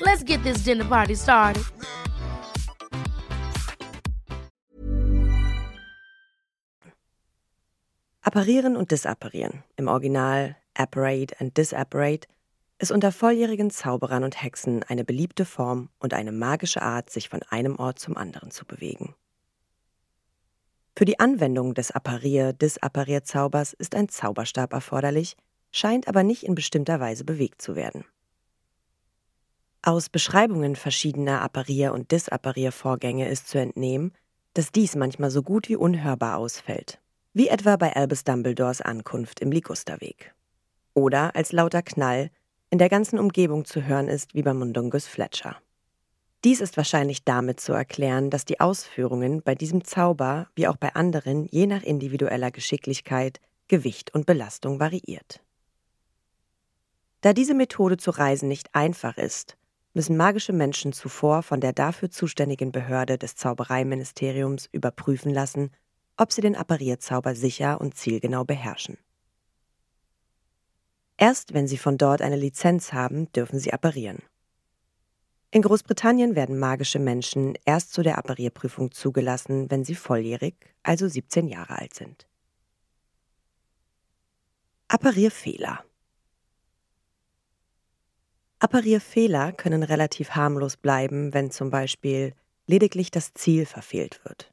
Let's get this dinner party started. Apparieren und Disapparieren, im Original Apparate and Disapparate, ist unter volljährigen Zauberern und Hexen eine beliebte Form und eine magische Art, sich von einem Ort zum anderen zu bewegen. Für die Anwendung des Apparier-Disapparier-Zaubers ist ein Zauberstab erforderlich, scheint aber nicht in bestimmter Weise bewegt zu werden. Aus Beschreibungen verschiedener Apparier- und Disappariervorgänge ist zu entnehmen, dass dies manchmal so gut wie unhörbar ausfällt, wie etwa bei Albus Dumbledores Ankunft im Ligusterweg. Oder als lauter Knall in der ganzen Umgebung zu hören ist, wie bei Mundungus Fletcher. Dies ist wahrscheinlich damit zu erklären, dass die Ausführungen bei diesem Zauber wie auch bei anderen je nach individueller Geschicklichkeit, Gewicht und Belastung variiert. Da diese Methode zu reisen nicht einfach ist, müssen magische Menschen zuvor von der dafür zuständigen Behörde des Zaubereiministeriums überprüfen lassen, ob sie den Apparierzauber sicher und zielgenau beherrschen. Erst wenn sie von dort eine Lizenz haben, dürfen sie apparieren. In Großbritannien werden magische Menschen erst zu der Apparierprüfung zugelassen, wenn sie volljährig, also 17 Jahre alt sind. Apparierfehler Apparierfehler können relativ harmlos bleiben, wenn zum Beispiel lediglich das Ziel verfehlt wird.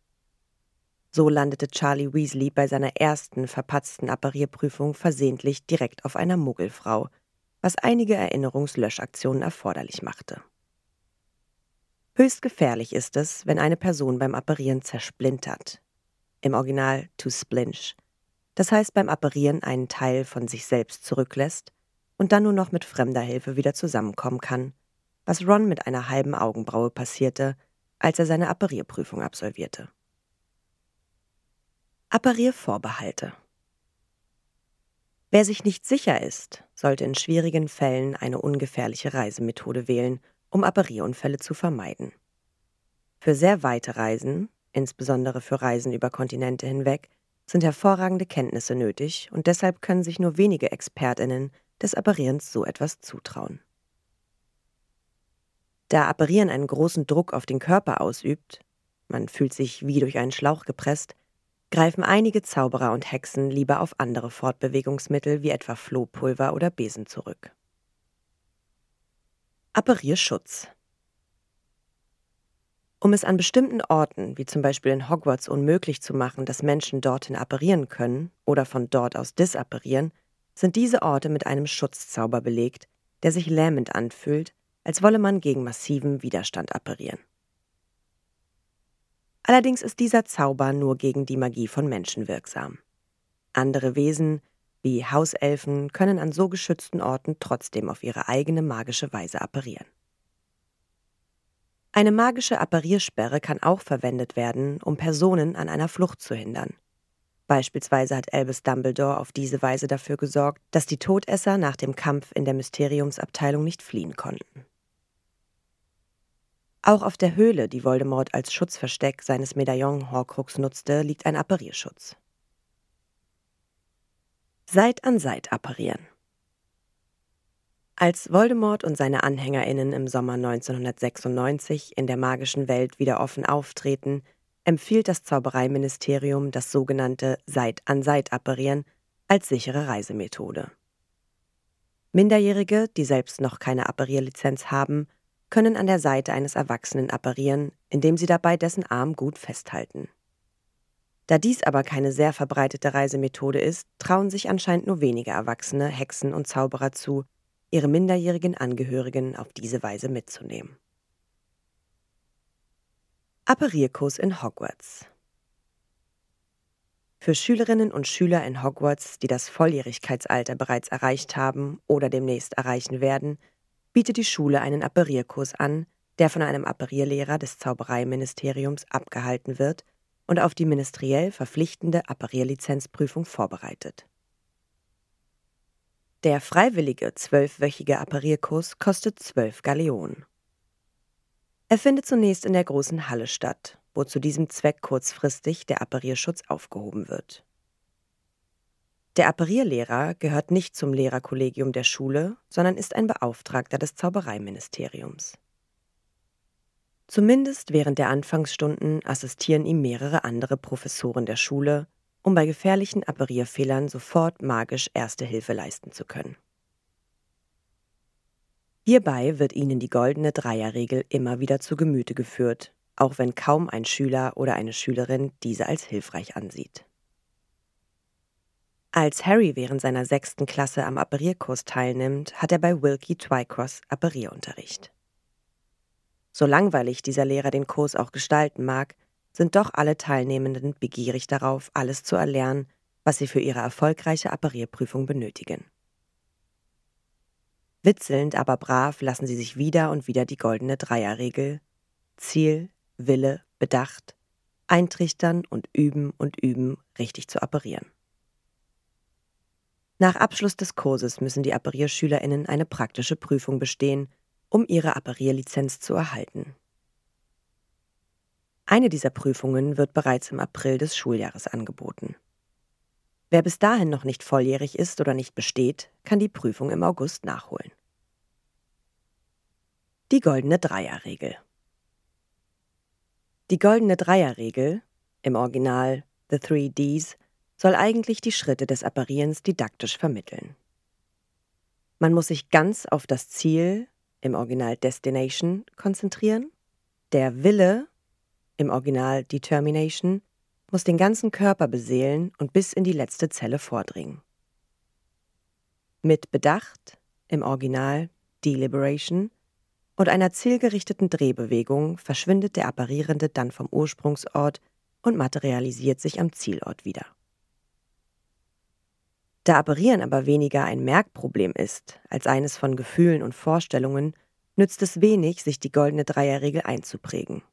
So landete Charlie Weasley bei seiner ersten verpatzten Apparierprüfung versehentlich direkt auf einer Muggelfrau, was einige Erinnerungslöschaktionen erforderlich machte. Höchst gefährlich ist es, wenn eine Person beim Apparieren zersplintert. Im Original to splinch. Das heißt beim Apparieren einen Teil von sich selbst zurücklässt und dann nur noch mit fremder Hilfe wieder zusammenkommen kann, was Ron mit einer halben Augenbraue passierte, als er seine Apparierprüfung absolvierte. Appariervorbehalte Wer sich nicht sicher ist, sollte in schwierigen Fällen eine ungefährliche Reisemethode wählen, um Apparierunfälle zu vermeiden. Für sehr weite Reisen, insbesondere für Reisen über Kontinente hinweg, sind hervorragende Kenntnisse nötig und deshalb können sich nur wenige Expertinnen des Apparierens so etwas zutrauen. Da Apparieren einen großen Druck auf den Körper ausübt, man fühlt sich wie durch einen Schlauch gepresst, greifen einige Zauberer und Hexen lieber auf andere Fortbewegungsmittel wie etwa Flohpulver oder Besen zurück. Apparierschutz um es an bestimmten Orten, wie zum Beispiel in Hogwarts, unmöglich zu machen, dass Menschen dorthin apparieren können oder von dort aus disapparieren, sind diese Orte mit einem Schutzzauber belegt, der sich lähmend anfühlt, als wolle man gegen massiven Widerstand apparieren. Allerdings ist dieser Zauber nur gegen die Magie von Menschen wirksam. Andere Wesen, wie Hauselfen, können an so geschützten Orten trotzdem auf ihre eigene magische Weise apparieren. Eine magische Appariersperre kann auch verwendet werden, um Personen an einer Flucht zu hindern. Beispielsweise hat Albus Dumbledore auf diese Weise dafür gesorgt, dass die Todesser nach dem Kampf in der Mysteriumsabteilung nicht fliehen konnten. Auch auf der Höhle, die Voldemort als Schutzversteck seines Medaillon Horcrux nutzte, liegt ein Apparierschutz. Seit an Seit apparieren. Als Voldemort und seine AnhängerInnen im Sommer 1996 in der magischen Welt wieder offen auftreten, empfiehlt das Zaubereiministerium das sogenannte Seit-an-Seit-Apparieren als sichere Reisemethode. Minderjährige, die selbst noch keine Apparierlizenz haben, können an der Seite eines Erwachsenen apparieren, indem sie dabei dessen Arm gut festhalten. Da dies aber keine sehr verbreitete Reisemethode ist, trauen sich anscheinend nur wenige Erwachsene, Hexen und Zauberer zu, ihre minderjährigen Angehörigen auf diese Weise mitzunehmen. Apparierkurs in Hogwarts Für Schülerinnen und Schüler in Hogwarts, die das Volljährigkeitsalter bereits erreicht haben oder demnächst erreichen werden, bietet die Schule einen Apparierkurs an, der von einem Apparierlehrer des Zaubereiministeriums abgehalten wird und auf die ministeriell verpflichtende Apparierlizenzprüfung vorbereitet. Der freiwillige zwölfwöchige Apparierkurs kostet zwölf Galeonen. Er findet zunächst in der großen Halle statt, wo zu diesem Zweck kurzfristig der Apparierschutz aufgehoben wird. Der Apparierlehrer gehört nicht zum Lehrerkollegium der Schule, sondern ist ein Beauftragter des Zaubereiministeriums. Zumindest während der Anfangsstunden assistieren ihm mehrere andere Professoren der Schule, um bei gefährlichen Apparierfehlern sofort magisch Erste Hilfe leisten zu können. Hierbei wird ihnen die goldene Dreierregel immer wieder zu Gemüte geführt, auch wenn kaum ein Schüler oder eine Schülerin diese als hilfreich ansieht. Als Harry während seiner sechsten Klasse am Apparierkurs teilnimmt, hat er bei Wilkie Twycross Apparierunterricht. So langweilig dieser Lehrer den Kurs auch gestalten mag, sind doch alle Teilnehmenden begierig darauf, alles zu erlernen, was sie für ihre erfolgreiche Apparierprüfung benötigen. Witzelnd, aber brav lassen sie sich wieder und wieder die goldene Dreierregel Ziel, Wille, Bedacht, eintrichtern und üben und üben, richtig zu apparieren. Nach Abschluss des Kurses müssen die Apparierschülerinnen eine praktische Prüfung bestehen, um ihre Apparierlizenz zu erhalten. Eine dieser Prüfungen wird bereits im April des Schuljahres angeboten. Wer bis dahin noch nicht volljährig ist oder nicht besteht, kann die Prüfung im August nachholen. Die goldene Dreierregel. Die goldene Dreierregel, im Original The Three Ds, soll eigentlich die Schritte des Apparierens didaktisch vermitteln. Man muss sich ganz auf das Ziel, im Original Destination, konzentrieren. Der Wille, im Original Determination, muss den ganzen Körper beseelen und bis in die letzte Zelle vordringen. Mit Bedacht, im Original Deliberation, und einer zielgerichteten Drehbewegung verschwindet der Apparierende dann vom Ursprungsort und materialisiert sich am Zielort wieder. Da Apparieren aber weniger ein Merkproblem ist, als eines von Gefühlen und Vorstellungen, nützt es wenig, sich die goldene Dreierregel einzuprägen.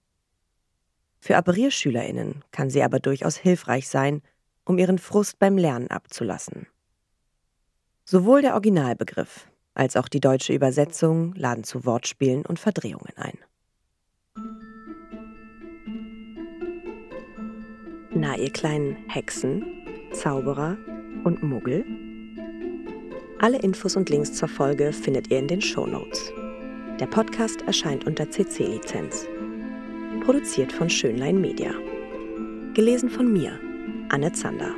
Für ApparierschülerInnen kann sie aber durchaus hilfreich sein, um ihren Frust beim Lernen abzulassen. Sowohl der Originalbegriff als auch die deutsche Übersetzung laden zu Wortspielen und Verdrehungen ein. Na, ihr kleinen Hexen, Zauberer und Muggel? Alle Infos und Links zur Folge findet ihr in den Show Notes. Der Podcast erscheint unter CC-Lizenz. Produziert von Schönlein Media. Gelesen von mir, Anne Zander.